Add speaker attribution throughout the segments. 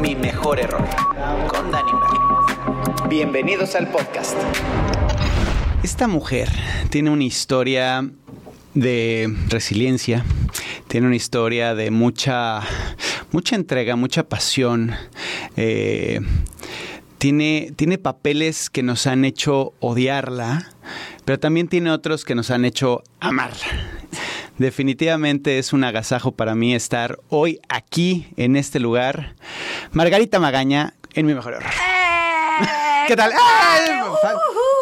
Speaker 1: Mi mejor error. Con Dani. Bienvenidos al podcast.
Speaker 2: Esta mujer tiene una historia de resiliencia, tiene una historia de mucha, mucha entrega, mucha pasión. eh, tiene, tiene papeles que nos han hecho odiarla, pero también tiene otros que nos han hecho amarla. Definitivamente es un agasajo para mí estar hoy aquí, en este lugar. Margarita Magaña, en mi mejor error. ¿Qué tal? ¡Ay!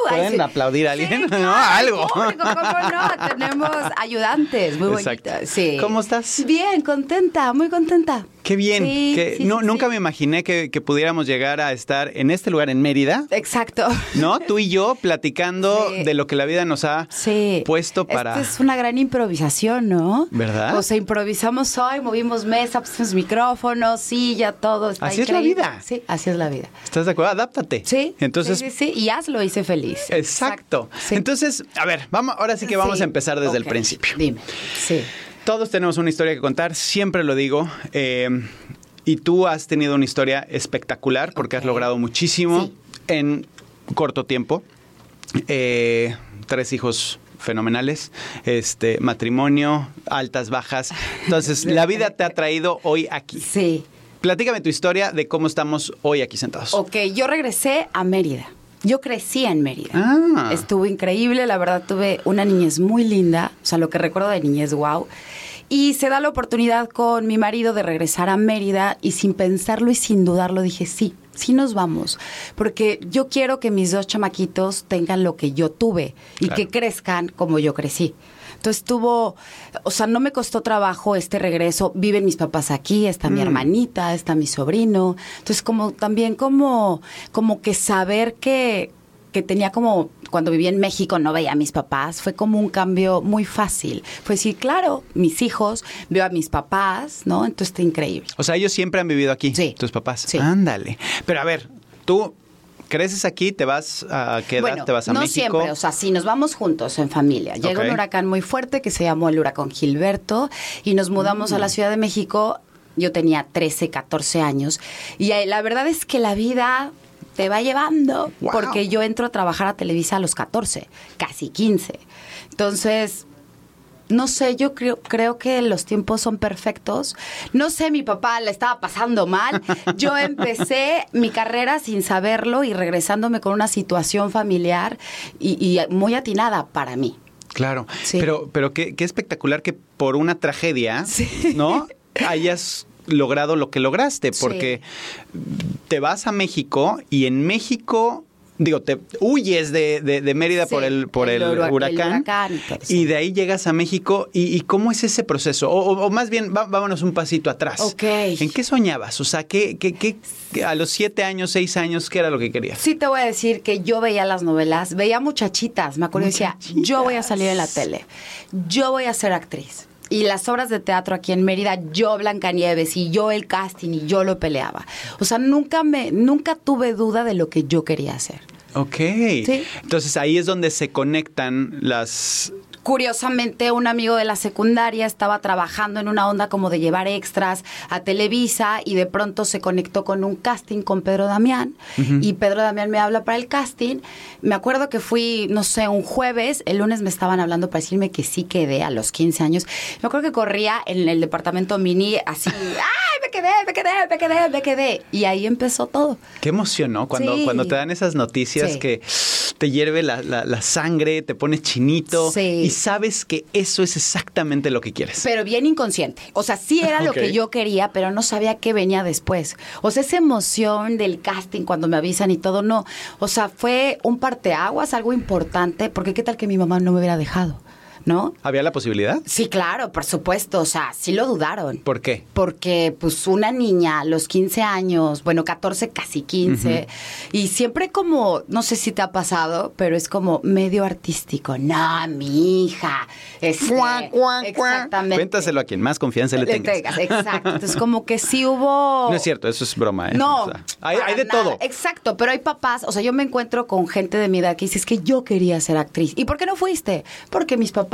Speaker 2: ¿Pueden
Speaker 3: sí.
Speaker 2: aplaudir a alguien?
Speaker 3: Sí,
Speaker 2: ¿No? Algo.
Speaker 3: público, ¿Cómo no? Tenemos ayudantes muy
Speaker 2: Exacto.
Speaker 3: bonitos. Sí.
Speaker 2: ¿Cómo estás?
Speaker 3: Bien, contenta, muy contenta.
Speaker 2: Qué bien.
Speaker 3: Sí,
Speaker 2: que
Speaker 3: sí,
Speaker 2: no-
Speaker 3: sí,
Speaker 2: nunca me imaginé que, que pudiéramos llegar a estar en este lugar en Mérida,
Speaker 3: Exacto.
Speaker 2: ¿no? Tú y yo platicando de lo que la vida nos ha puesto para...
Speaker 3: Esto es una gran improvisación, ¿no?
Speaker 2: ¿Verdad?
Speaker 3: O sea, improvisamos hoy, movimos mesa, pusimos micrófonos, silla, todo. Está
Speaker 2: Así es la vida.
Speaker 3: Sí, así es la vida.
Speaker 2: ¿Estás de acuerdo? Adáptate.
Speaker 3: Sí.
Speaker 2: Entonces,
Speaker 3: Sí, sí. Y hazlo, hice feliz.
Speaker 2: Exacto.
Speaker 3: Sí.
Speaker 2: Entonces, a ver, vamos, ahora sí que vamos
Speaker 3: Sí.
Speaker 2: a empezar desde el principio.
Speaker 3: Dime. Sí.
Speaker 2: Todos tenemos una historia que contar, siempre lo digo. eh, y tú has tenido una historia espectacular porque has logrado muchísimo
Speaker 3: Sí.
Speaker 2: en corto tiempo. Eh, tres hijos fenomenales, este matrimonio, altas, bajas. Entonces, la vida te ha traído hoy aquí.
Speaker 3: Sí.
Speaker 2: Platícame tu historia de cómo estamos hoy aquí sentados.
Speaker 3: Ok, yo regresé a Mérida. Yo crecí en Mérida.
Speaker 2: Ah.
Speaker 3: Estuvo increíble, la verdad tuve una niñez muy linda, o sea, lo que recuerdo de niñez, wow. Y se da la oportunidad con mi marido de regresar a Mérida y sin pensarlo y sin dudarlo dije, sí, sí nos vamos, porque yo quiero que mis dos chamaquitos tengan lo que yo tuve y
Speaker 2: Claro.
Speaker 3: que crezcan como yo crecí. Entonces tuvo, o sea, no me costó trabajo este regreso. Viven mis papás aquí, está mi hermanita, está mi sobrino. Entonces como también como, como que saber que, que tenía como, cuando vivía en México no veía a mis papás, fue como un cambio muy fácil. Fue decir, claro, mis hijos, veo a mis papás, ¿no? Entonces está increíble.
Speaker 2: O sea, ellos siempre han vivido aquí,
Speaker 3: Sí.
Speaker 2: tus papás.
Speaker 3: Sí.
Speaker 2: Ándale. Pero a ver, tú creces aquí, te vas a qué edad
Speaker 3: Bueno,
Speaker 2: te vas a
Speaker 3: no
Speaker 2: México.
Speaker 3: siempre, o sea, sí, nos vamos juntos en familia. Llega un huracán muy fuerte que se llamó el huracán Gilberto y nos mudamos
Speaker 2: Mm.
Speaker 3: a la Ciudad de México. Yo tenía 13, 14 años y eh, la verdad es que la vida te va llevando
Speaker 2: Wow.
Speaker 3: porque yo entro a trabajar a Televisa a los 14, casi 15. Entonces, no sé, yo creo, creo que los tiempos son perfectos. No sé, mi papá la estaba pasando mal. Yo empecé mi carrera sin saberlo y regresándome con una situación familiar y, y muy atinada para mí.
Speaker 2: Claro,
Speaker 3: Sí.
Speaker 2: pero, pero qué, qué espectacular que por una tragedia,
Speaker 3: Sí.
Speaker 2: ¿no? Hayas logrado lo que lograste,
Speaker 3: Sí.
Speaker 2: porque te vas a México y en México, digo, te huyes de, de- de Mérida
Speaker 3: Sí,
Speaker 2: por el, por el,
Speaker 3: el hura- el
Speaker 2: huracán,
Speaker 3: y
Speaker 2: de ahí llegas a México y, y ¿cómo es ese proceso? O, o- o más bien, va- vámonos un pasito atrás.
Speaker 3: Ok.
Speaker 2: ¿En qué soñabas? O sea, ¿qué, qué, qué- a los siete años, seis años, qué era lo que querías?
Speaker 3: Sí te voy a decir que yo veía las novelas, veía muchachitas, me acuerdo y decía, yo voy a salir en la tele, yo voy a ser actriz. Y las obras de teatro aquí en Mérida, yo Blancanieves y yo el casting y yo lo peleaba. O sea, nunca me nunca tuve duda de lo que yo quería hacer.
Speaker 2: Ok.
Speaker 3: Sí.
Speaker 2: Entonces ahí es donde se conectan las
Speaker 3: Curiosamente, un amigo de la secundaria estaba trabajando en una onda como de llevar extras a Televisa y de pronto se conectó con un casting con Pedro Damián y Pedro Damián me habla para el casting. Me acuerdo que fui, no sé, un jueves, el lunes me estaban hablando para decirme que sí quedé a los 15 años. Me acuerdo que corría en el departamento mini así, ¡ay, me quedé, me quedé, me quedé, me quedé! Y ahí empezó todo.
Speaker 2: Qué emoción, ¿no? Cuando,
Speaker 3: Sí.
Speaker 2: cuando te dan esas noticias
Speaker 3: Sí.
Speaker 2: que te hierve la, la- la sangre, te pones chinito
Speaker 3: Sí.
Speaker 2: y sabes que eso es exactamente lo que quieres.
Speaker 3: Pero bien inconsciente. O sea, sí era lo que yo quería, pero no sabía qué venía después. O sea, esa emoción del casting cuando me avisan y todo, no. O sea, fue un parteaguas, algo importante, porque qué tal que mi mamá no me hubiera dejado. ¿No?
Speaker 2: ¿Había la posibilidad?
Speaker 3: Sí, claro, por supuesto, o sea, sí lo dudaron.
Speaker 2: ¿Por qué?
Speaker 3: Porque pues una niña a los 15 años, bueno, 14, casi 15, y siempre como, no sé si te ha pasado, pero es como medio artístico. No, mi hija. Este,
Speaker 2: Cuá, cuá.
Speaker 3: Exactamente.
Speaker 2: Cuéntaselo a quien más confianza le
Speaker 3: Le
Speaker 2: tengas.
Speaker 3: tengas, exacto. Entonces como que sí hubo...
Speaker 2: No es cierto, eso es broma, ¿eh?
Speaker 3: No,
Speaker 2: O sea, hay, hay de
Speaker 3: nada.
Speaker 2: todo.
Speaker 3: Exacto, pero hay papás, o sea, yo me encuentro con gente de mi edad que dice, es que yo quería ser actriz. ¿Y por qué no fuiste? Porque mis papás,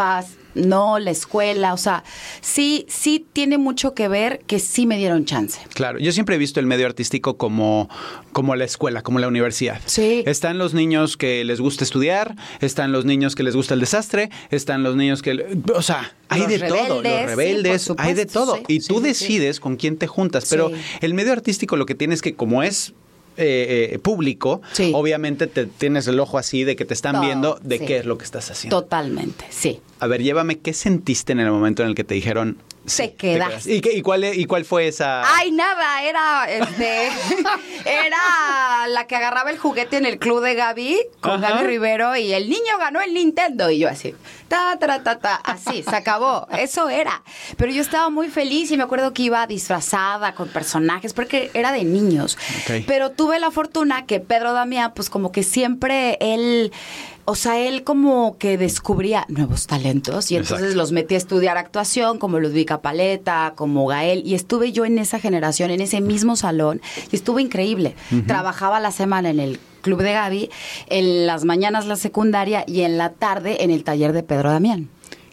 Speaker 3: no, la escuela, o sea, sí, sí tiene mucho que ver que sí me dieron chance.
Speaker 2: Claro, yo siempre he visto el medio artístico como, como la escuela, como la universidad.
Speaker 3: Sí.
Speaker 2: Están los niños que les gusta estudiar, están los niños que les gusta el desastre, están los niños que... O sea, hay
Speaker 3: Los
Speaker 2: de todo,
Speaker 3: rebeldes,
Speaker 2: los
Speaker 3: sí,
Speaker 2: rebeldes, hay de todo.
Speaker 3: sí,
Speaker 2: y tú
Speaker 3: sí,
Speaker 2: decides con quién te juntas, pero el medio artístico lo que tienes que, como es... eh, eh, público,
Speaker 3: Sí.
Speaker 2: obviamente te tienes el ojo así de que te están viendo de
Speaker 3: sí.
Speaker 2: qué es lo que estás haciendo.
Speaker 3: Totalmente, sí.
Speaker 2: A ver, llévame, ¿qué sentiste en el momento en el que te dijeron?
Speaker 3: Te
Speaker 2: sí,
Speaker 3: quedas.
Speaker 2: ¿Y, qué- y cuál, ¿Y cuál fue esa...?
Speaker 3: Ay, nada, era este era la que agarraba el juguete en el club de Gaby con
Speaker 2: Ajá.
Speaker 3: Gaby Rivero y el niño ganó el Nintendo y yo así, ta ta ta ta, así, se acabó. Eso era. Pero yo estaba muy feliz y me acuerdo que iba disfrazada con personajes porque era de niños. Pero tuve la fortuna que Pedro Damián pues como que siempre él o sea, él como que descubría nuevos talentos y entonces
Speaker 2: Exacto.
Speaker 3: los metí a estudiar actuación, como Ludvika Paleta, como Gael, y estuve yo en esa generación, en ese mismo salón, y estuvo increíble. Trabajaba la semana en el Club de Gaby, en las mañanas la secundaria y en la tarde en el taller de Pedro Damián.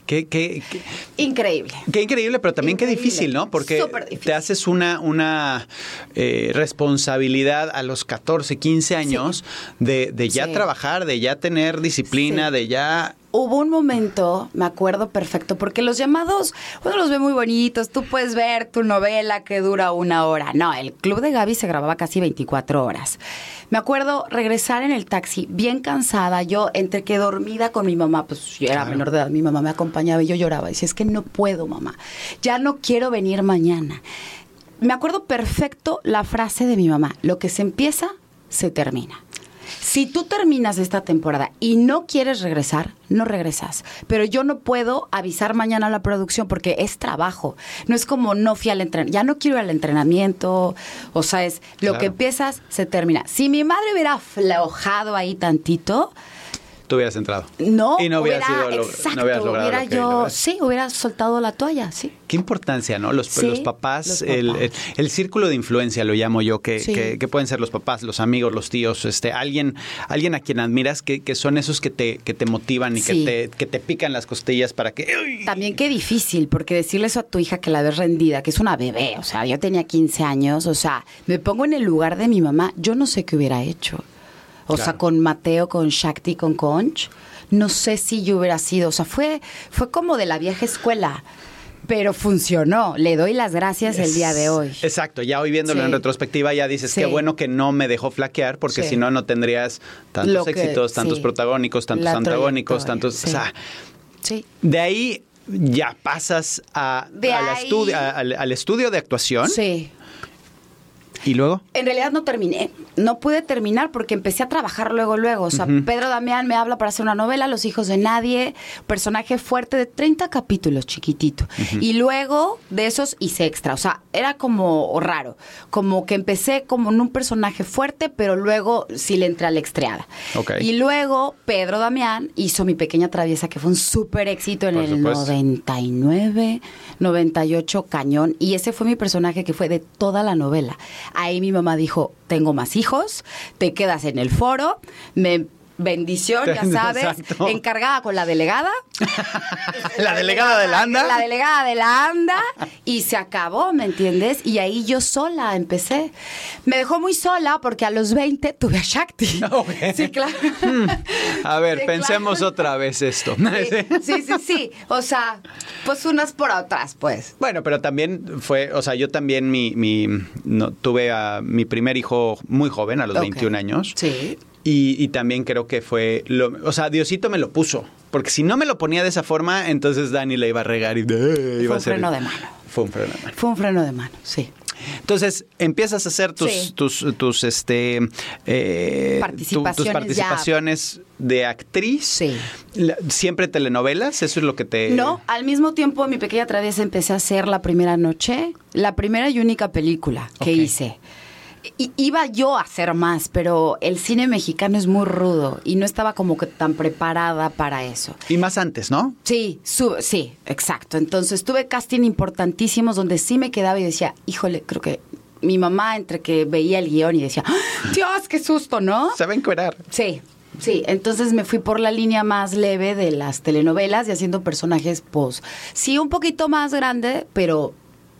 Speaker 2: ¿Qué, qué, qué-
Speaker 3: Increíble.
Speaker 2: Qué increíble, pero también qué difícil, ¿no? Porque
Speaker 3: difícil.
Speaker 2: te haces una, una eh, responsabilidad a los 14, 15 años de, de ya
Speaker 3: Sí.
Speaker 2: trabajar, de ya tener disciplina,
Speaker 3: Sí.
Speaker 2: de ya...
Speaker 3: Hubo un momento, me acuerdo perfecto, porque los llamados, uno los ve muy bonitos, tú puedes ver tu novela que dura una hora. No, el Club de Gaby se grababa casi 24 horas. Me acuerdo regresar en el taxi bien cansada, yo entre que dormida con mi mamá, pues yo era
Speaker 2: Claro.
Speaker 3: menor de edad, mi mamá me acompañaba y yo lloraba. Y decía, es que no puedo, mamá, ya no quiero venir mañana. Me acuerdo perfecto la frase de mi mamá, lo que se empieza, se termina. Si tú terminas esta temporada y no quieres regresar, no regresas. Pero yo no puedo avisar mañana a la producción porque es trabajo. No es como no fui al entrenamiento. Ya no quiero ir al entrenamiento. O sea, es lo
Speaker 2: Claro.
Speaker 3: que empiezas, se termina. Si mi madre hubiera aflojado ahí tantito,
Speaker 2: Tú hubieras entrado.
Speaker 3: no,
Speaker 2: Y no hubieras
Speaker 3: hubiera,
Speaker 2: ido a lo-
Speaker 3: exacto,
Speaker 2: no hubieras logrado
Speaker 3: hubiera
Speaker 2: lo que
Speaker 3: yo, sí, hubiera soltado la toalla, sí.
Speaker 2: Qué importancia, ¿no? Los,
Speaker 3: Sí,
Speaker 2: los papás,
Speaker 3: los
Speaker 2: el,
Speaker 3: papás.
Speaker 2: el- el círculo de influencia lo llamo yo, que,
Speaker 3: Sí.
Speaker 2: que- que pueden ser los papás, los amigos, los tíos, este, alguien, alguien a quien admiras que, que son esos que te, que te motivan y
Speaker 3: Sí.
Speaker 2: que, te, que te pican las costillas para que...
Speaker 3: También qué difícil, porque decirle eso a tu hija que la ves rendida, que es una bebé, o sea, yo tenía 15 años, o sea, me pongo en el lugar de mi mamá, yo no sé qué hubiera hecho. O sea, con Mateo, con Shakti, con Conch, no sé si yo hubiera sido, o sea, fue, fue como de la vieja escuela, pero funcionó. Le doy las gracias el día de hoy.
Speaker 2: Exacto, ya hoy viéndolo
Speaker 3: Sí.
Speaker 2: en retrospectiva ya dices,
Speaker 3: Sí.
Speaker 2: qué bueno que no me dejó flaquear, porque
Speaker 3: Sí.
Speaker 2: si no, no tendrías tantos
Speaker 3: que-
Speaker 2: éxitos, tantos protagónicos, tantos
Speaker 3: La
Speaker 2: antagónicos, tantos...
Speaker 3: sí.
Speaker 2: O sea,
Speaker 3: Sí.
Speaker 2: de ahí ya pasas a, al, estudio, al estudio de actuación
Speaker 3: Sí.
Speaker 2: Y luego...
Speaker 3: En realidad no terminé. No pude terminar porque empecé a trabajar luego, luego. O sea, Pedro Damián me habla para hacer una novela, Los hijos de nadie, personaje fuerte de 30 capítulos, chiquitito. Y luego de esos hice extra. O sea, era como raro. Como que empecé como en un personaje fuerte, pero luego sí le entré a la estreada.
Speaker 2: Ok.
Speaker 3: Y luego Pedro Damián hizo Mi Pequeña Traviesa, que fue un súper éxito en
Speaker 2: Por
Speaker 3: el
Speaker 2: supuesto.
Speaker 3: 99, 98, cañón. Y ese fue mi personaje que fue de toda la novela. Ahí mi mamá dijo, tengo más hijos, te quedas en el foro, me... Bendición, ya sabes,
Speaker 2: Exacto.
Speaker 3: encargada con la delegada.
Speaker 2: La delegada de la ANDA.
Speaker 3: La delegada de la ANDA. Y se acabó, ¿me entiendes? Y ahí yo sola empecé. Me dejó muy sola porque a los 20 tuve a Shakti. Sí, claro.
Speaker 2: A ver,
Speaker 3: Sí,
Speaker 2: pensemos
Speaker 3: claro.
Speaker 2: otra vez esto.
Speaker 3: Sí, sí, sí. O sea, pues unas por otras, pues.
Speaker 2: Bueno, pero también fue, o sea, yo también mi, mi no, tuve a mi primer hijo muy joven, a los
Speaker 3: Ok.
Speaker 2: 21 años.
Speaker 3: Sí.
Speaker 2: Y, y también creo que fue, lo, o sea, Diosito me lo puso. Porque si no me lo ponía de esa forma, entonces Dani le iba a regar y eh, iba
Speaker 3: Fue
Speaker 2: a
Speaker 3: un
Speaker 2: ser-
Speaker 3: freno de mano.
Speaker 2: Fue un freno de mano.
Speaker 3: Fue un freno de mano, sí.
Speaker 2: Entonces empiezas a hacer tus,
Speaker 3: Sí.
Speaker 2: tus, tus, este, eh, tu- tus
Speaker 3: Participaciones
Speaker 2: participaciones de actriz.
Speaker 3: Sí.
Speaker 2: La- Siempre telenovelas, eso es lo que te.
Speaker 3: No, al mismo tiempo en mi pequeña traviesa empecé a hacer la primera noche, la primera y única película que hice. Iba yo a hacer más, pero el cine mexicano es muy rudo y no estaba como que tan preparada para eso.
Speaker 2: Y más antes, ¿no?
Speaker 3: Sí, su- sí, exacto. Entonces tuve casting importantísimos donde sí me quedaba y decía, híjole, creo que mi mamá entre que veía el guion y decía, ¡Ah! Dios, qué susto, ¿no?
Speaker 2: Se va a encuerar.
Speaker 3: Sí, sí. Entonces me fui por la línea más leve de las telenovelas y haciendo personajes, pues, sí, un poquito más grande, pero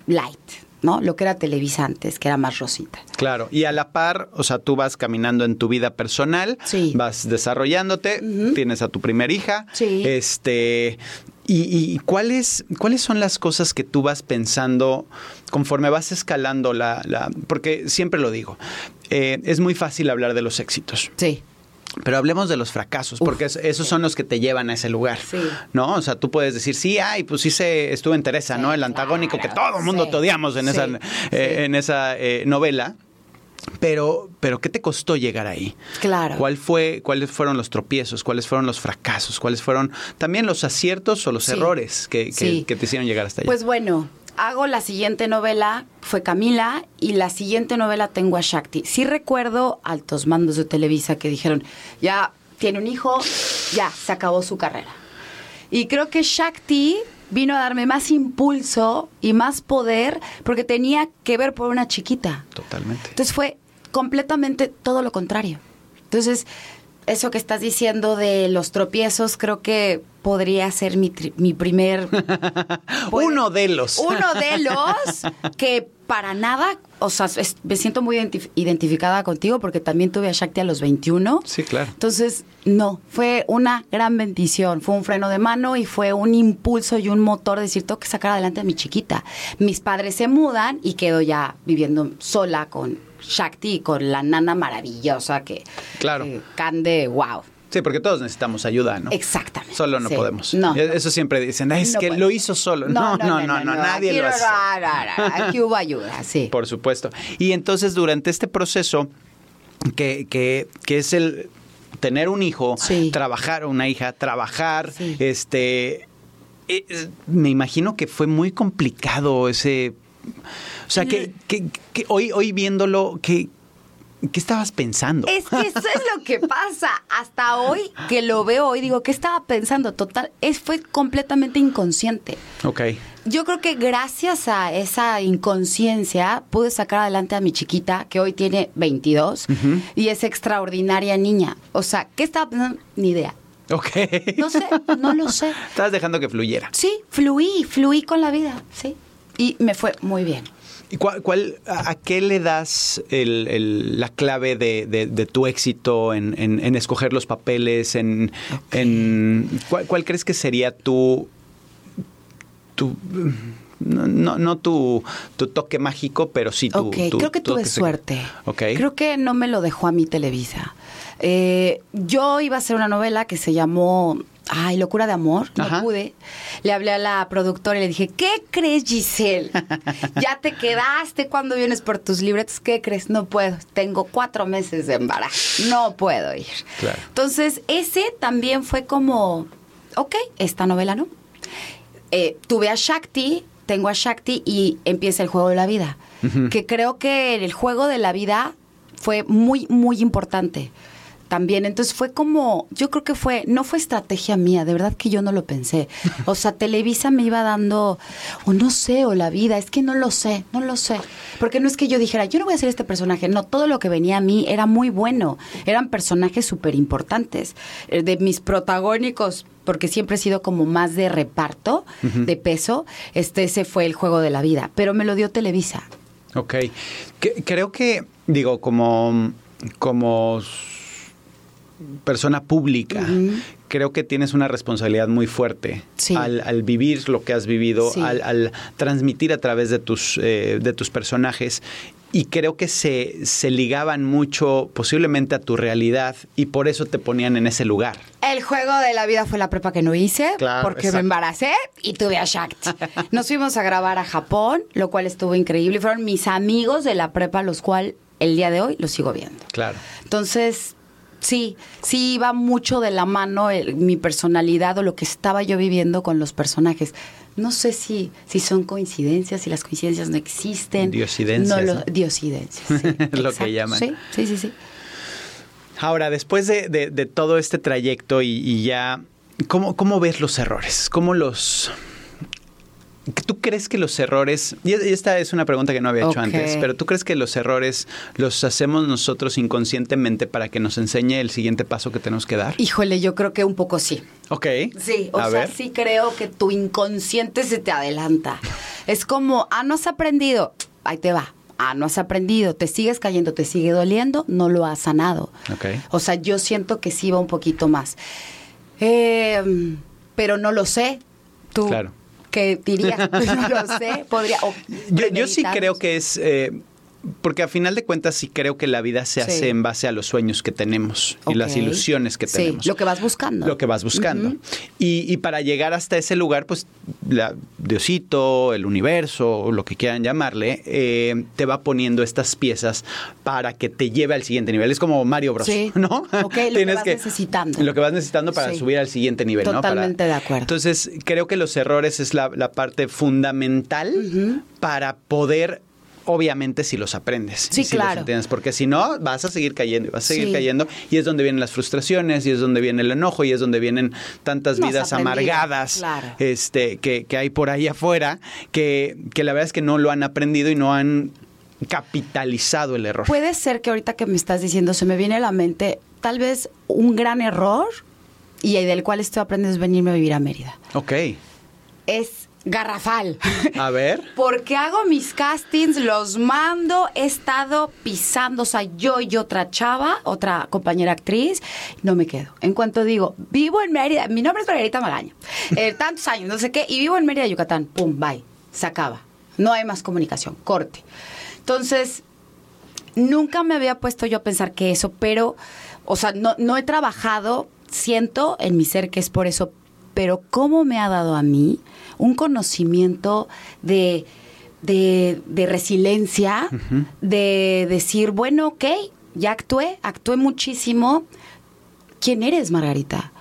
Speaker 3: light, ¿no? Lo que era Televisa antes, que era más rosita.
Speaker 2: Claro, y a la par, o sea, tú vas caminando en tu vida personal,
Speaker 3: Sí.
Speaker 2: vas desarrollándote, tienes a tu primer hija,
Speaker 3: Sí.
Speaker 2: este, y, y cuáles, cuáles son las cosas que tú vas pensando conforme vas escalando la, la porque siempre lo digo, eh, es muy fácil hablar de los éxitos.
Speaker 3: Sí.
Speaker 2: Pero hablemos de los fracasos, porque es- esos son los que te llevan a ese lugar,
Speaker 3: Sí.
Speaker 2: ¿no? O sea, tú puedes decir, sí, ay, pues sí se estuvo en Teresa,
Speaker 3: Sí,
Speaker 2: ¿no? El antagónico que todo el mundo
Speaker 3: sí,
Speaker 2: te odiamos en esa, eh, en esa eh, novela. Pero, pero, ¿qué te costó llegar ahí?
Speaker 3: Claro.
Speaker 2: ¿Cuál fue, ¿Cuáles fueron los tropiezos? ¿Cuáles fueron los fracasos? ¿Cuáles fueron también los aciertos o los errores que, que te hicieron llegar hasta allá?
Speaker 3: Pues bueno, hago la siguiente novela, fue Camila, y la siguiente novela tengo a Shakti. Sí recuerdo altos mandos de Televisa que dijeron, ya tiene un hijo, ya, se acabó su carrera. Y creo que Shakti vino a darme más impulso y más poder porque tenía que ver por una chiquita.
Speaker 2: Totalmente.
Speaker 3: Entonces fue completamente todo lo contrario. Entonces, eso que estás diciendo de los tropiezos, creo que podría ser mi, tri- mi primer...
Speaker 2: Uno de los.
Speaker 3: Uno de los que para nada, o sea, es- me siento muy identif- identificada contigo porque también tuve a Shakti a los 21.
Speaker 2: Sí, claro.
Speaker 3: Entonces, no, fue una gran bendición, fue un freno de mano y fue un impulso y un motor de decir, tengo que sacar adelante a mi chiquita. Mis padres se mudan y quedo ya viviendo sola con Shakti con la nana maravillosa que...
Speaker 2: Claro.
Speaker 3: Cande, wow.
Speaker 2: Sí, porque todos necesitamos ayuda, ¿no?
Speaker 3: Exactamente.
Speaker 2: Solo no
Speaker 3: Sí.
Speaker 2: podemos.
Speaker 3: No.
Speaker 2: Eso siempre dicen, "Ay, es
Speaker 3: No
Speaker 2: que lo hizo solo. No, no, no, no, nadie
Speaker 3: aquí
Speaker 2: lo hace.
Speaker 3: Aquí hubo ayuda, sí.
Speaker 2: Por supuesto. Y entonces durante este proceso, que, que, que es el tener un hijo,
Speaker 3: Sí.
Speaker 2: trabajar, una hija, trabajar,
Speaker 3: Sí.
Speaker 2: este, eh, me imagino que fue muy complicado ese... O sea, que, que- que hoy, hoy viéndolo, que, ¿qué estabas pensando?
Speaker 3: Es que eso es lo que pasa. Hasta hoy que lo veo hoy, digo, ¿qué estaba pensando? Total, es, fue completamente inconsciente.
Speaker 2: Ok.
Speaker 3: Yo creo que gracias a esa inconsciencia pude sacar adelante a mi chiquita, que hoy tiene 22, y es extraordinaria niña. O sea, ¿qué estaba pensando? Ni idea.
Speaker 2: Ok.
Speaker 3: No sé, no lo sé.
Speaker 2: Estabas dejando que fluyera.
Speaker 3: Sí, fluí, fluí con la vida, sí. Y me fue muy bien.
Speaker 2: ¿Y cuál, cuál- a, a qué le das el- el- la clave de, de- de tu éxito en, en- en escoger los papeles? En, en- ¿cuál, cuál crees que sería tu... tu no, no, no tu, tu toque mágico, pero sí tu...
Speaker 3: Ok,
Speaker 2: tu-
Speaker 3: creo que
Speaker 2: tu
Speaker 3: tuve suerte.
Speaker 2: Ok.
Speaker 3: Creo que no me lo dejó a mi Televisa. Eh, yo iba a hacer una novela que se llamó Ay, Locura de Amor. No
Speaker 2: Ajá.
Speaker 3: pude. Le hablé a la productora y le dije, ¿qué crees, Giselle? ya te quedaste cuando vienes por tus libretos. ¿Qué crees? No puedo. Tengo cuatro meses de embarazo. No puedo ir.
Speaker 2: Claro.
Speaker 3: Entonces, ese también fue como, ok, esta novela no. Eh, tuve a Shakti, tengo a Shakti y empieza el juego de la vida. Que creo que el juego de la vida fue muy, muy importante también. Entonces fue como, yo creo que fue, no fue estrategia mía, de verdad que yo no lo pensé. O sea, Televisa me iba dando, o no sé, o la vida, es que no lo sé, no lo sé. Porque no es que yo dijera, yo no voy a hacer este personaje, no, todo lo que venía a mí era muy bueno, eran personajes súper importantes. Eh, De mis protagónicos, porque siempre he sido como más de reparto, de peso, este ese fue el juego de la vida, pero me lo dio Televisa.
Speaker 2: Ok. Que- creo que, digo, como, como persona pública, creo que tienes una responsabilidad muy fuerte
Speaker 3: Sí.
Speaker 2: al, al vivir lo que has vivido,
Speaker 3: Sí.
Speaker 2: al, al transmitir a través de tus, eh, de tus personajes. Y creo que se, se ligaban mucho posiblemente a tu realidad y por eso te ponían en ese lugar.
Speaker 3: El juego de la vida fue la prepa que no hice
Speaker 2: Claro,
Speaker 3: porque
Speaker 2: exacto.
Speaker 3: me embaracé y tuve a Shakti. Nos fuimos a grabar a Japón, lo cual estuvo increíble. Fueron mis amigos de la prepa, los cuales el día de hoy los sigo viendo.
Speaker 2: Claro.
Speaker 3: Entonces, sí, sí iba mucho de la mano el- mi personalidad o lo que estaba yo viviendo con los personajes. No sé si, si son coincidencias, si las coincidencias no existen.
Speaker 2: Diosidencias,
Speaker 3: No lo-
Speaker 2: ¿no?
Speaker 3: Diosidencias, sí,
Speaker 2: Lo que llaman.
Speaker 3: Sí, sí, sí. sí.
Speaker 2: Ahora, después de, de- de todo este trayecto y, y ya, ¿cómo, ¿cómo ves los errores? ¿Cómo los... ¿Tú crees que los errores, y esta es una pregunta que no había hecho antes, pero tú crees que los errores los hacemos nosotros inconscientemente para que nos enseñe el siguiente paso que tenemos que dar?
Speaker 3: Híjole, yo creo que un poco sí.
Speaker 2: Ok.
Speaker 3: Sí, o
Speaker 2: A
Speaker 3: sea,
Speaker 2: ver.
Speaker 3: sí creo que tu inconsciente se te adelanta. Es como, ah, no has aprendido, ahí te va. Ah, no has aprendido, te sigues cayendo, te sigue doliendo, no lo has sanado.
Speaker 2: Ok.
Speaker 3: O sea, yo siento que sí va un poquito más. Eh, pero no lo sé. Tú,
Speaker 2: Claro.
Speaker 3: ¿Qué dirías? no lo sé. Podría. o
Speaker 2: Yo, yo sí creo que es... eh, porque a final de cuentas sí creo que la vida se
Speaker 3: Sí.
Speaker 2: hace en base a los sueños que tenemos y las ilusiones que
Speaker 3: Sí,
Speaker 2: tenemos.
Speaker 3: lo que vas buscando.
Speaker 2: Lo que vas buscando. Y, y para llegar hasta ese lugar, pues la, Diosito, el universo, lo que quieran llamarle, eh, te va poniendo estas piezas para que te lleve al siguiente nivel. Es como Mario Bros.
Speaker 3: Sí.
Speaker 2: ¿no?
Speaker 3: Lo que vas necesitando.
Speaker 2: Lo que vas necesitando para subir al siguiente nivel. ¿no? Para-
Speaker 3: Totalmente de acuerdo.
Speaker 2: Entonces, creo que los errores es la, la parte fundamental para poder obviamente si los aprendes.
Speaker 3: Sí,
Speaker 2: si los entiendes, porque si no, vas a seguir cayendo y vas a seguir
Speaker 3: Sí.
Speaker 2: cayendo y es donde vienen las frustraciones y es donde viene el enojo y es donde vienen tantas vidas
Speaker 3: aprendido,
Speaker 2: amargadas
Speaker 3: claro.
Speaker 2: este, que, que hay por ahí afuera que, que la verdad es que no lo han aprendido y no han capitalizado el error.
Speaker 3: Puede ser que ahorita que me estás diciendo se me viene a la mente tal vez un gran error y del cual estoy aprendiendo es venirme a vivir a Mérida.
Speaker 2: ok.
Speaker 3: Es garrafal.
Speaker 2: A ver.
Speaker 3: Porque hago mis castings, los mando, he estado pisando, o sea, yo y otra chava, otra compañera actriz, no me quedo. En cuanto digo, vivo en Mérida, mi nombre es Margarita Magaña, eh, tantos años, no sé qué, y vivo en Mérida, Yucatán, pum, bye, se acaba. No hay más comunicación, corte. Entonces, nunca me había puesto yo a pensar que eso, pero, o sea, no, no he trabajado, siento en mi ser que es por eso, pero cómo me ha dado a mí un conocimiento de, de, de resiliencia, de decir, bueno, ok, ya actué, actué muchísimo. ¿Quién eres, Margarita?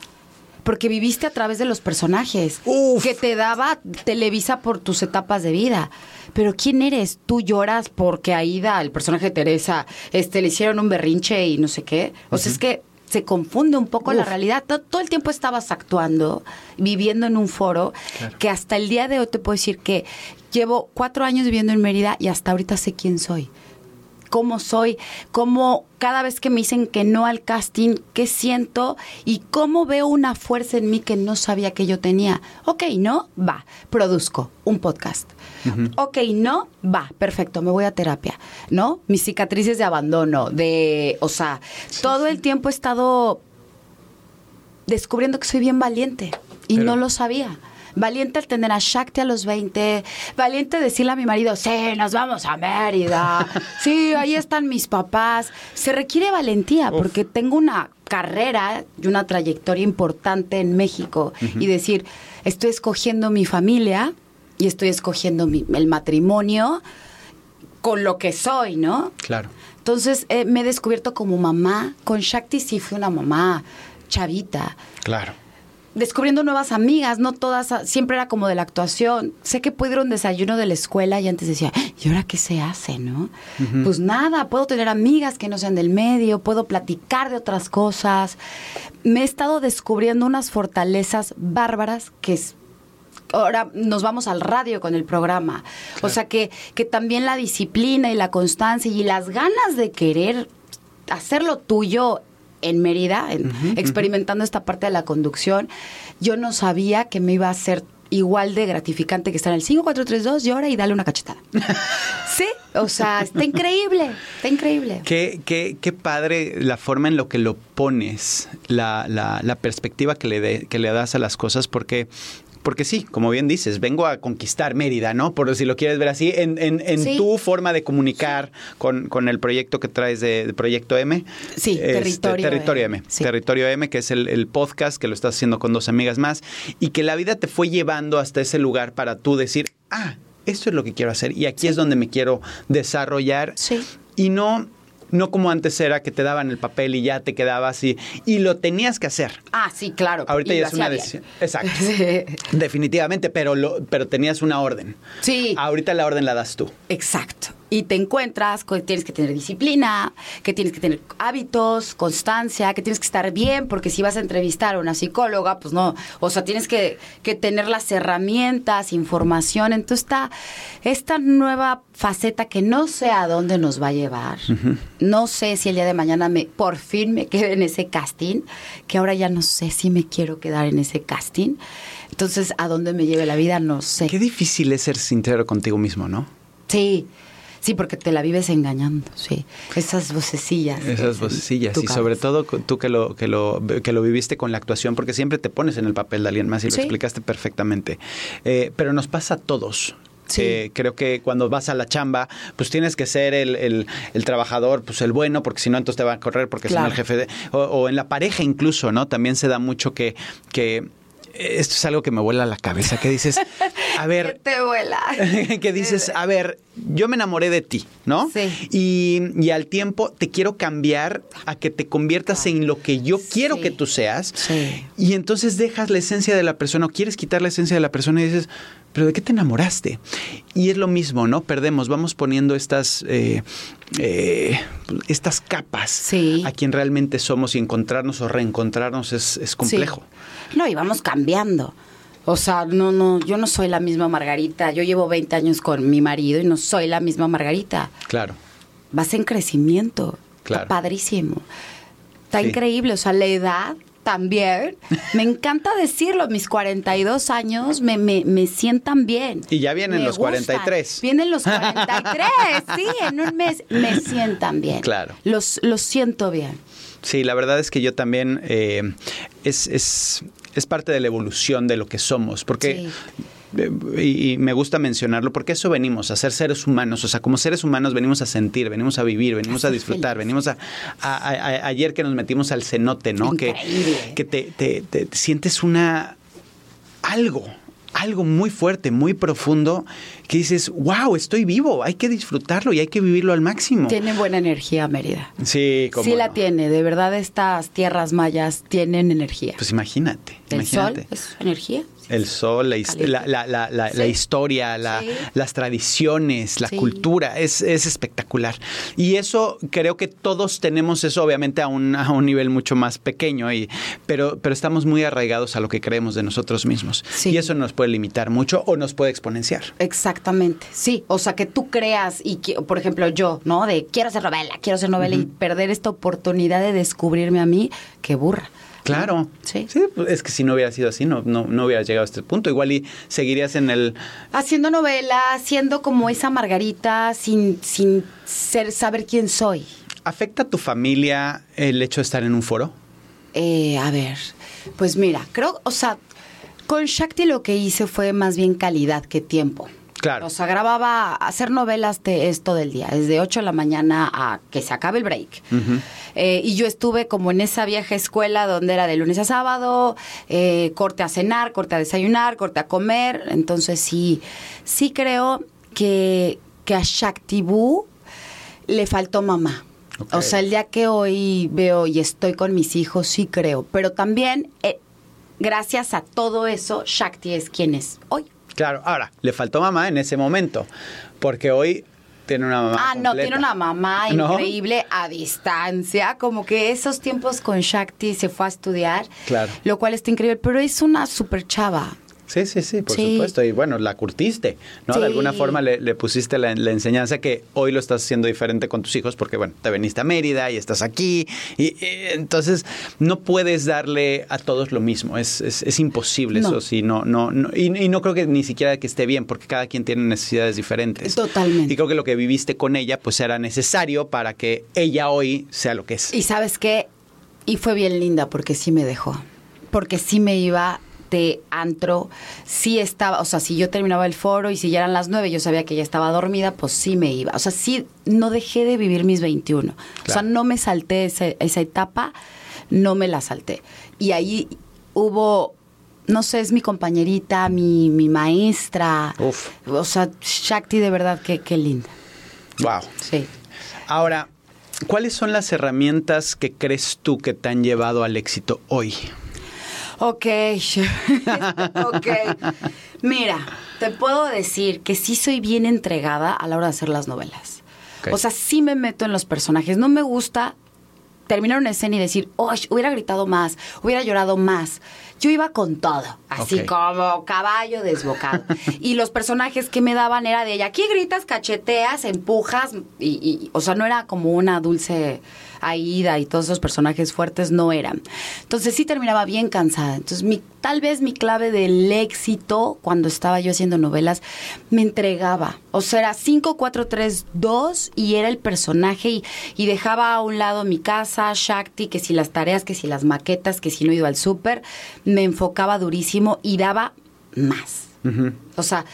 Speaker 3: Porque viviste a través de los personajes
Speaker 2: Uf.
Speaker 3: que te daba Televisa por tus etapas de vida. Pero ¿quién eres? Tú lloras porque Aida, el personaje de Teresa, este, le hicieron un berrinche y no sé qué. O sea, es que se confunde un poco la realidad. To- Todo, el tiempo estabas actuando, viviendo en un foro, que hasta el día de hoy te puedo decir que llevo cuatro años viviendo en Mérida y hasta ahorita sé quién soy cómo soy, cómo cada vez que me dicen que no al casting, qué siento y cómo veo una fuerza en mí que no sabía que yo tenía. Ok, no, va, produzco un podcast. Ok, no, va, perfecto, me voy a terapia, ¿no? Mis cicatrices de abandono, de, o sea, todo el tiempo he estado descubriendo que soy bien valiente y
Speaker 2: Pero-
Speaker 3: no lo sabía. Valiente al tener a Shakti a los 20, valiente decirle a mi marido, sí, nos vamos a Mérida, sí, ahí están mis papás. Se requiere valentía porque tengo una carrera y una trayectoria importante en México y decir, estoy escogiendo mi familia y estoy escogiendo mi- el matrimonio con lo que soy, ¿no?
Speaker 2: Claro.
Speaker 3: Entonces eh, me he descubierto como mamá. Con Shakti sí fui una mamá chavita.
Speaker 2: Claro.
Speaker 3: Descubriendo nuevas amigas, no todas, ah, siempre era como de la actuación. Sé que puedo ir a un desayuno de la escuela y antes decía, ¿y ahora qué se hace, no? Pues nada, puedo tener amigas que no sean del medio, puedo platicar de otras cosas. Me he estado descubriendo unas fortalezas bárbaras que es ahora nos vamos al radio con el programa. O sea que, que también la disciplina y la constancia y las ganas de querer hacer lo tuyo en Mérida, en- experimentando esta parte de la conducción, yo no sabía que me iba a hacer igual de gratificante que estar en el 5432 llora y dale una cachetada. sí, o sea, está increíble, está increíble.
Speaker 2: Qué, qué, qué padre la forma en lo que lo pones, la, la, la perspectiva que le, de, que le das a las cosas, porque porque sí, como bien dices, vengo a conquistar Mérida, ¿no? Por si lo quieres ver así, en, en, en
Speaker 3: Sí.
Speaker 2: tu forma de comunicar con, con el proyecto que traes de, de Proyecto M.
Speaker 3: Sí,
Speaker 2: Este,
Speaker 3: Territorio
Speaker 2: Territorio
Speaker 3: M,
Speaker 2: M.
Speaker 3: sí.
Speaker 2: Territorio M, que es el, el podcast que lo estás haciendo con dos amigas más, y que la vida te fue llevando hasta ese lugar para tú decir, ah, esto es lo que quiero hacer, y aquí es donde me quiero desarrollar.
Speaker 3: Sí.
Speaker 2: Y no... No como antes era que te daban el papel y ya te quedabas y, y lo tenías que hacer.
Speaker 3: Ah, sí, claro.
Speaker 2: Ahorita
Speaker 3: y
Speaker 2: ya es una decisión. Exacto.
Speaker 3: Sí.
Speaker 2: Definitivamente, pero, lo, pero tenías una orden.
Speaker 3: Sí.
Speaker 2: Ahorita la orden la das tú.
Speaker 3: Exacto. Y te encuentras que tienes que tener disciplina, que tienes que tener hábitos, constancia, que tienes que estar bien, porque si vas a entrevistar a una psicóloga, pues no, o sea, tienes que, que tener las herramientas, información. Entonces está esta nueva faceta que no sé a dónde nos va a llevar. No sé si el día de mañana me, por fin me quede en ese casting, que ahora ya no sé si me quiero quedar en ese casting. Entonces, a dónde me lleve la vida, no sé.
Speaker 2: Qué difícil es ser sincero contigo mismo, ¿no?
Speaker 3: Sí, sí, porque te la vives engañando, sí. Esas vocecillas.
Speaker 2: Esas vocecillas. Y sobre todo tú que lo, que, lo, que lo viviste con la actuación, porque siempre te pones en el papel de alguien más y lo
Speaker 3: Sí.
Speaker 2: explicaste perfectamente. Eh, pero nos pasa a todos.
Speaker 3: Sí.
Speaker 2: Eh, creo que cuando vas a la chamba, pues tienes que ser el, el- el trabajador, pues el bueno, porque si no, entonces te va a correr, porque
Speaker 3: Claro.
Speaker 2: el jefe. de- o, o en la pareja incluso, ¿no? También se da mucho que. que esto es algo que me vuela la cabeza, que dices, a
Speaker 3: ¿Qué
Speaker 2: ver,
Speaker 3: te vuela?
Speaker 2: que dices, a ver, yo me enamoré de ti, ¿no?
Speaker 3: Sí.
Speaker 2: Y, y al tiempo te quiero cambiar a que te conviertas en lo que yo quiero
Speaker 3: Sí.
Speaker 2: que tú seas.
Speaker 3: Sí.
Speaker 2: Y entonces dejas la esencia de la persona o quieres quitar la esencia de la persona y dices, pero ¿de qué te enamoraste? Y es lo mismo, ¿no? Perdemos, vamos poniendo estas, eh, eh, estas capas
Speaker 3: Sí.
Speaker 2: a quien realmente somos y encontrarnos o reencontrarnos es, es complejo.
Speaker 3: Sí. No, y vamos cambiando. O sea, no, no, yo no soy la misma Margarita. Yo llevo 20 años con mi marido y no soy la misma Margarita.
Speaker 2: Claro.
Speaker 3: Vas en crecimiento.
Speaker 2: Claro.
Speaker 3: Está padrísimo. Está
Speaker 2: Sí.
Speaker 3: increíble. O sea, la edad también. Me encanta decirlo. Mis 42 años me, me, me sientan bien.
Speaker 2: Y ya vienen
Speaker 3: Me
Speaker 2: los
Speaker 3: gustan.
Speaker 2: 43.
Speaker 3: Vienen los 43, sí, en un mes me sientan bien.
Speaker 2: Claro.
Speaker 3: Los, los siento bien.
Speaker 2: Sí, la verdad es que yo también eh, es, es, es parte de la evolución de lo que somos, porque... Y, y me gusta mencionarlo porque eso venimos, a ser seres humanos. O sea, como seres humanos venimos a sentir, venimos a vivir, venimos a disfrutar, venimos a, a- a- a- Ayer que nos metimos al cenote, ¿no? Que,
Speaker 3: Increíble.
Speaker 2: que te, te- te sientes una... Algo, algo muy fuerte, muy profundo, que dices, wow, estoy vivo, hay que disfrutarlo y hay que vivirlo al máximo.
Speaker 3: Tiene buena energía Mérida.
Speaker 2: Sí, como
Speaker 3: Sí la tiene, de verdad estas tierras mayas tienen energía.
Speaker 2: Pues imagínate,
Speaker 3: El
Speaker 2: imagínate.
Speaker 3: sol es energía.
Speaker 2: El sol, la, la, la-
Speaker 3: Sí.
Speaker 2: historia,
Speaker 3: Sí.
Speaker 2: las tradiciones, la
Speaker 3: Sí.
Speaker 2: cultura, es, es espectacular. Y eso, creo que todos tenemos eso, obviamente, a un, a un nivel mucho más pequeño, y, pero, pero estamos muy arraigados a lo que creemos de nosotros mismos. Y eso nos puede limitar mucho o nos puede exponenciar.
Speaker 3: Exactamente, sí. O sea, que tú creas y, que, por ejemplo, yo, ¿no? De quiero hacer novela, quiero hacer novela y perder esta oportunidad de descubrirme a mí, qué burra.
Speaker 2: Claro.
Speaker 3: Sí.
Speaker 2: pues es que si no hubiera sido así, no, no, no hubieras llegado a este punto. Igual y seguirías en el...
Speaker 3: Haciendo novela, siendo como esa Margarita sin, sin ser, saber quién soy.
Speaker 2: ¿Afecta a tu familia el hecho de estar en un foro?
Speaker 3: Eh, a ver, pues mira, creo, o sea, con Shakti lo que hice fue más bien calidad que tiempo.
Speaker 2: Claro.
Speaker 3: O sea, grababa, hacer novelas de esto del día, desde 8 de la mañana a que se acabe el break. Eh, y yo estuve como en esa vieja escuela donde era de lunes a sábado, eh, corte a cenar, corte a desayunar, corte a comer. Entonces sí, sí creo que, que a Shakti Boo le faltó mamá. O sea, el día que hoy veo y estoy con mis hijos, sí creo. Pero también, eh, gracias a todo eso, Shakti es quien es hoy.
Speaker 2: Claro, ahora, le faltó mamá en ese momento, porque hoy tiene una mamá.
Speaker 3: Ah, no, tiene una mamá
Speaker 2: ¿No?
Speaker 3: increíble a distancia, como que esos tiempos con Shakti se fue a estudiar,
Speaker 2: Claro.
Speaker 3: lo cual está increíble, pero es una super chava.
Speaker 2: Sí, sí, sí, por
Speaker 3: Sí.
Speaker 2: supuesto. Y bueno, la curtiste, ¿no?
Speaker 3: Sí.
Speaker 2: De alguna forma le, le pusiste la, la enseñanza que hoy lo estás haciendo diferente con tus hijos porque, bueno, te veniste a Mérida y estás aquí. Y, entonces no puedes darle a todos lo mismo. Es, es, es imposible
Speaker 3: No.
Speaker 2: eso, sí. No, no, no. Y, y no creo que ni siquiera que esté bien porque cada quien tiene necesidades diferentes.
Speaker 3: Totalmente.
Speaker 2: Y creo que lo que viviste con ella, pues era necesario para que ella hoy sea lo que es.
Speaker 3: Y sabes qué, y fue bien linda porque sí me dejó, porque sí me iba antro, sí estaba, o sea, si yo terminaba el foro y si ya eran las nueve, yo sabía que ella estaba dormida, pues sí me iba. O sea, sí, no dejé de vivir mis 21. O sea, no me salté ese- esa etapa, no me la salté. Y ahí hubo, no sé, es mi compañerita, mi, mi maestra.
Speaker 2: Uf.
Speaker 3: O sea, Shakti, de verdad, qué, qué linda.
Speaker 2: Wow.
Speaker 3: Sí.
Speaker 2: Ahora, ¿cuáles son las herramientas que crees tú que te han llevado al éxito hoy?
Speaker 3: Ok, ok. Mira, te puedo decir que sí soy bien entregada a la hora de hacer las novelas. O sea, sí me meto en los personajes. No me gusta terminar una escena y decir, oh, hubiera gritado más, hubiera llorado más. Yo iba con todo, así como caballo desbocado. y los personajes que me daban era de ella, aquí gritas, cacheteas, empujas, y, y- o sea, no era como una dulce Aida y todos esos personajes fuertes no eran. Entonces sí terminaba bien cansada. Entonces mi, tal vez mi clave del éxito cuando estaba yo haciendo novelas me entregaba. O sea, era 5, 4, 3, 2 y era el personaje y, y dejaba a un lado mi casa, Shakti, que si las tareas, que si las maquetas, que si no iba al súper, me enfocaba durísimo y daba más. O sea,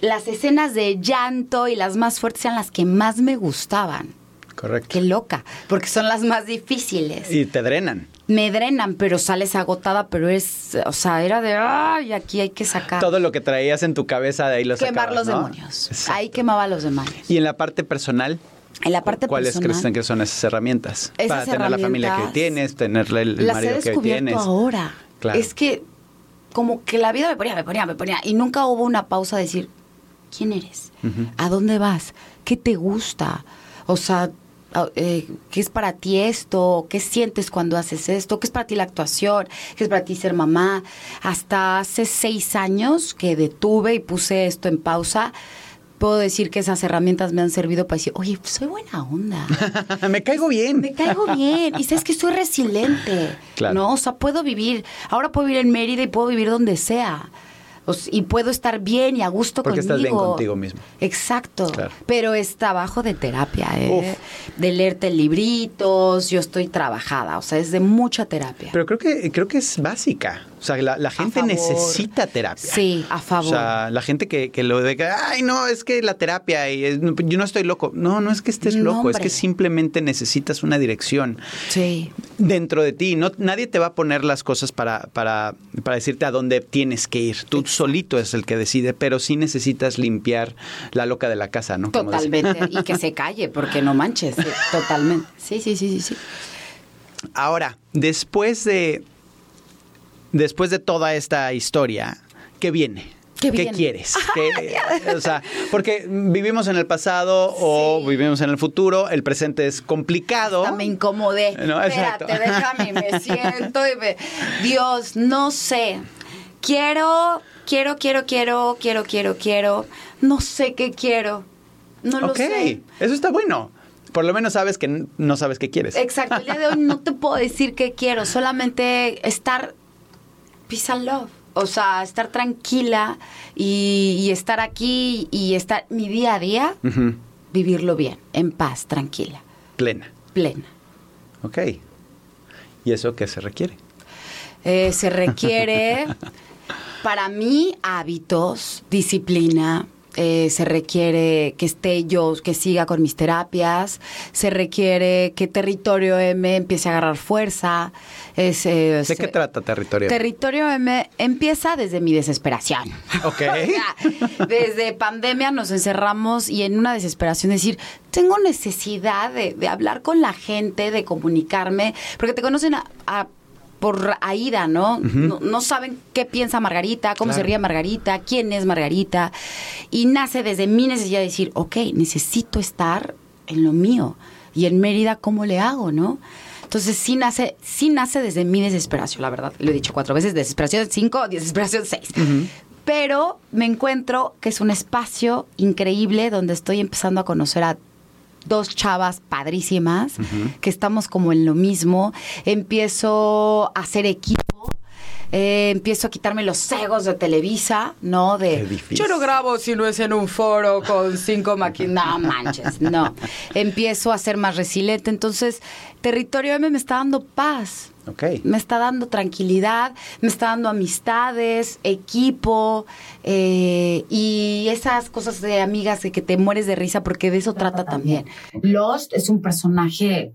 Speaker 3: las escenas de llanto y las más fuertes eran las que más me gustaban.
Speaker 2: Correcto.
Speaker 3: Qué loca, porque son las más difíciles.
Speaker 2: Y te drenan.
Speaker 3: Me drenan, pero sales agotada, pero es, o sea, era de, ay, aquí hay que sacar.
Speaker 2: Todo lo que traías en tu cabeza de ahí lo
Speaker 3: Quemar
Speaker 2: sacabas,
Speaker 3: los
Speaker 2: ¿no?
Speaker 3: demonios.
Speaker 2: Exacto.
Speaker 3: Ahí quemaba los demonios.
Speaker 2: Y en la parte personal,
Speaker 3: En la parte
Speaker 2: ¿cuáles
Speaker 3: personal,
Speaker 2: crees que son esas herramientas?
Speaker 3: Esas
Speaker 2: Para tener la familia que hoy tienes, tener el, marido que hoy tienes.
Speaker 3: ahora.
Speaker 2: Claro.
Speaker 3: Es que como que la vida me ponía, me ponía, me ponía y nunca hubo una pausa de decir, ¿quién eres? ¿A dónde vas? ¿Qué te gusta? O sea, eh, ¿qué es para ti esto? ¿Qué sientes cuando haces esto? ¿Qué es para ti la actuación? ¿Qué es para ti ser mamá? Hasta hace seis años que detuve y puse esto en pausa. Puedo decir que esas herramientas me han servido para decir, oye, soy buena onda.
Speaker 2: Me caigo bien.
Speaker 3: Me caigo bien. Y sabes que soy resiliente.
Speaker 2: Claro.
Speaker 3: ¿No? O sea, puedo vivir. Ahora puedo vivir en Mérida y puedo vivir donde sea. Y puedo estar bien y a gusto
Speaker 2: Porque
Speaker 3: conmigo.
Speaker 2: estás bien contigo mismo.
Speaker 3: Exacto.
Speaker 2: Claro.
Speaker 3: Pero es trabajo de terapia, ¿eh? De leerte libritos. Yo estoy trabajada. O sea, es de mucha terapia.
Speaker 2: Pero creo que, creo que es básica. O sea, la, la gente necesita terapia.
Speaker 3: Sí, a favor.
Speaker 2: O sea, la gente que, que lo de que, ay, no, es que la terapia, y es- yo no estoy loco. No, no es que estés
Speaker 3: No,
Speaker 2: loco, es que simplemente necesitas una dirección
Speaker 3: sí.
Speaker 2: dentro de ti. No, nadie te va a poner las cosas para, para, para decirte a dónde tienes que ir. Tú solito es el que decide, pero sí necesitas limpiar la loca de la casa, ¿no? Como.
Speaker 3: Totalmente. y que se calle, porque no manches. Totalmente. Sí, sí, sí, sí, sí.
Speaker 2: Ahora, después de después de toda esta historia, ¿qué viene?
Speaker 3: ¿Qué viene?
Speaker 2: quieres? ¿Qué- o sea, porque vivimos en el pasado o vivimos en el futuro, el presente es complicado.
Speaker 3: Hasta me incomodé.
Speaker 2: No, exacto.
Speaker 3: Espérate, déjame, me siento y me... Dios, no sé. Quiero, quiero, quiero, quiero, quiero, quiero, quiero. No sé qué quiero. No lo
Speaker 2: ok,
Speaker 3: sé.
Speaker 2: eso está bueno. Por lo menos sabes que no sabes qué quieres.
Speaker 3: Exacto, el día de hoy no te puedo decir qué quiero, solamente estar peace and love. O sea, estar tranquila y, y estar aquí y estar mi día a día, vivirlo bien, en paz, tranquila,
Speaker 2: Plena.
Speaker 3: plena.
Speaker 2: Ok. ¿Y eso qué se requiere?
Speaker 3: Eh, se requiere, para mí, hábitos, disciplina. Eh, se requiere que esté yo, que siga con mis terapias. Se requiere que Territorio M empiece a agarrar fuerza. Es, eh,
Speaker 2: ¿De
Speaker 3: se-
Speaker 2: qué trata territorio?
Speaker 3: Territorio M empieza desde mi desesperación.
Speaker 2: Ok.
Speaker 3: Desde pandemia nos encerramos y en una desesperación decir, tengo necesidad de, de hablar con la gente, de comunicarme, porque te conocen a- a- por Aida, ¿no? ¿no? no saben qué piensa Margarita, cómo se ríe Margarita, quién es Margarita. Y nace desde mi necesidad de decir, ok, necesito estar en lo mío. Y en Mérida, ¿cómo le hago, no? Entonces sí nace, sí nace desde mi desesperación, la verdad. Lo he dicho cuatro veces, desesperación cinco, desesperación seis. Pero me encuentro que es un espacio increíble donde estoy empezando a conocer a dos chavas padrísimas, que estamos como en lo mismo. Empiezo a hacer equipo. Eh, empiezo a quitarme los cegos de Televisa, ¿no? De yo no grabo si no es en un foro con cinco máquinas. No manches, no. Empiezo a ser más resiliente. Entonces, Territorio M me está dando paz.
Speaker 2: Okay.
Speaker 3: Me está dando tranquilidad, me está dando amistades, equipo eh, y esas cosas de amigas de que te mueres de risa porque de eso trata también. Lost es un personaje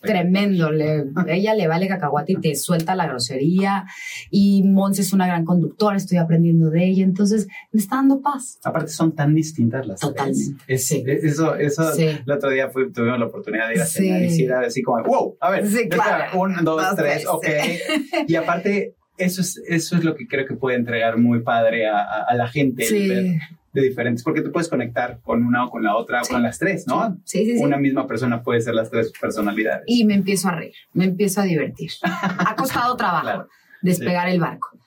Speaker 3: tremendo. Le, ella le vale cacahuate y te suelta la grosería. Y Mons es una gran conductora, estoy aprendiendo de ella. Entonces, me está dando paz.
Speaker 2: Aparte, son tan distintas las
Speaker 3: Totalmente.
Speaker 2: sí. Eso, eso el otro día fui, tuvimos la oportunidad de ir a cenar y así como, wow, a ver,
Speaker 3: sí, claro.
Speaker 2: un, dos, tres, ok. Y aparte, eso es, eso es lo que creo que puede entregar muy padre a, a, la gente.
Speaker 3: Sí
Speaker 2: de diferentes, porque te puedes conectar con una o con la otra o con las tres, ¿no?
Speaker 3: Sí, sí, sí.
Speaker 2: Una misma persona puede ser las tres personalidades.
Speaker 3: Y me empiezo a reír, me empiezo a divertir. ha costado trabajo despegar el barco.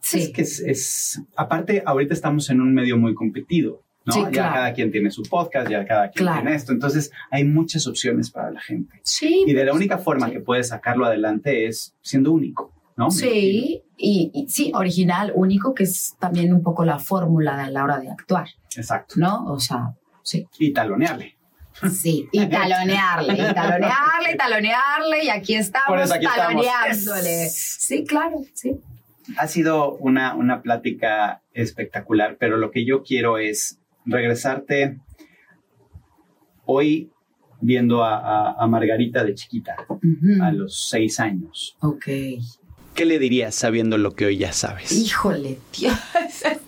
Speaker 2: Sí. Es que es, aparte, ahorita estamos en un medio muy competido. ¿no? Ya cada quien tiene su podcast, ya cada quien tiene esto. Entonces, hay muchas opciones para la gente.
Speaker 3: Sí.
Speaker 2: Y de la única forma que puedes sacarlo adelante es siendo único.
Speaker 3: Sí, y, sí, original, único, que es también un poco la fórmula a la hora de actuar.
Speaker 2: Exacto.
Speaker 3: ¿No? O sea, sí.
Speaker 2: Y talonearle.
Speaker 3: Sí, y talonearle, y talonearle, y talonearle, y aquí estamos taloneándole. Sí, claro, sí.
Speaker 2: Ha sido una, una plática espectacular, pero lo que yo quiero es regresarte hoy viendo a, Margarita de chiquita, a los seis años.
Speaker 3: Ok.
Speaker 2: ¿Qué le dirías sabiendo lo que hoy ya sabes?
Speaker 3: Híjole, tío.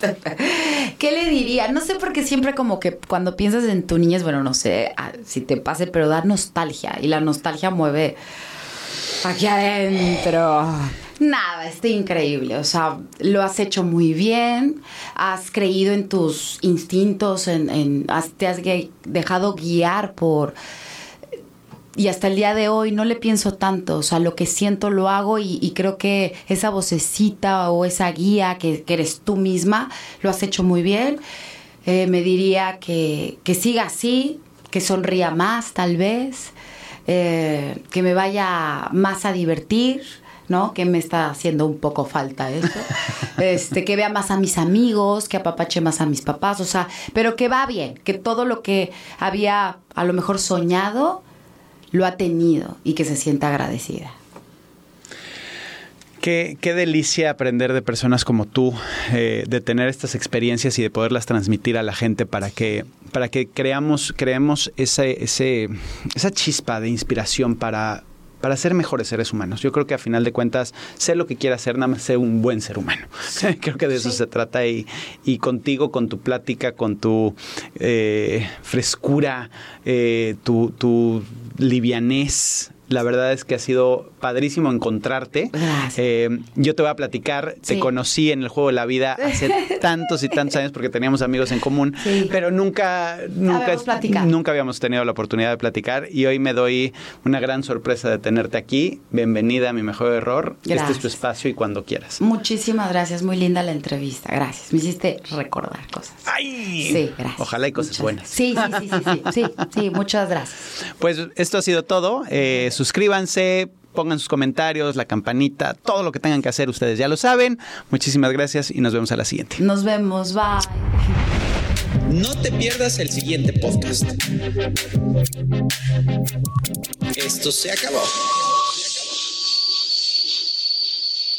Speaker 3: ¿Qué le diría? No sé porque siempre como que cuando piensas en tu niñez, bueno, no sé si te pase, pero da nostalgia y la nostalgia mueve aquí adentro. Nada, está increíble. O sea, lo has hecho muy bien. Has creído en tus instintos, en, te has dejado guiar por y hasta el día de hoy no le pienso tanto, o sea, lo que siento lo hago y, creo que esa vocecita o esa guía que, eres tú misma, lo has hecho muy bien. Eh, me diría que, que, siga así, que sonría más tal vez, eh, que me vaya más a divertir, ¿no? Que me está haciendo un poco falta eso. Este, que vea más a mis amigos, que apapache más a mis papás, o sea, pero que va bien, que todo lo que había a lo mejor soñado, lo ha tenido y que se sienta agradecida.
Speaker 2: Qué, qué, delicia aprender de personas como tú, eh, de tener estas experiencias y de poderlas transmitir a la gente para que, para que creamos, creemos ese, ese, esa chispa de inspiración para, para ser mejores seres humanos. Yo creo que a final de cuentas, sé lo que quiera hacer, nada más ser un buen ser humano. creo que de eso se trata y, y, contigo, con tu plática, con tu eh, frescura, eh, tu, tu livianez, la verdad es que ha sido padrísimo encontrarte. Eh, yo te voy a platicar, te conocí en el juego de la vida hace tantos y tantos años porque teníamos amigos en común, pero nunca, nunca, nunca habíamos tenido la oportunidad de platicar y hoy me doy una gran sorpresa de tenerte aquí. Bienvenida a mi mejor error. Este es tu espacio y cuando quieras.
Speaker 3: Muchísimas gracias, muy linda la entrevista. Gracias. Me hiciste recordar cosas.
Speaker 2: ¡Ay!
Speaker 3: Sí, gracias.
Speaker 2: Ojalá hay cosas buenas.
Speaker 3: Sí, sí, sí, sí, sí, sí, muchas gracias.
Speaker 2: Pues esto ha sido todo. Eh, suscríbanse, pongan sus comentarios, la campanita, todo lo que tengan que hacer, ustedes ya lo saben. Muchísimas gracias y nos vemos a la siguiente.
Speaker 3: Nos vemos, bye.
Speaker 1: No te pierdas el siguiente podcast. Esto se acabó.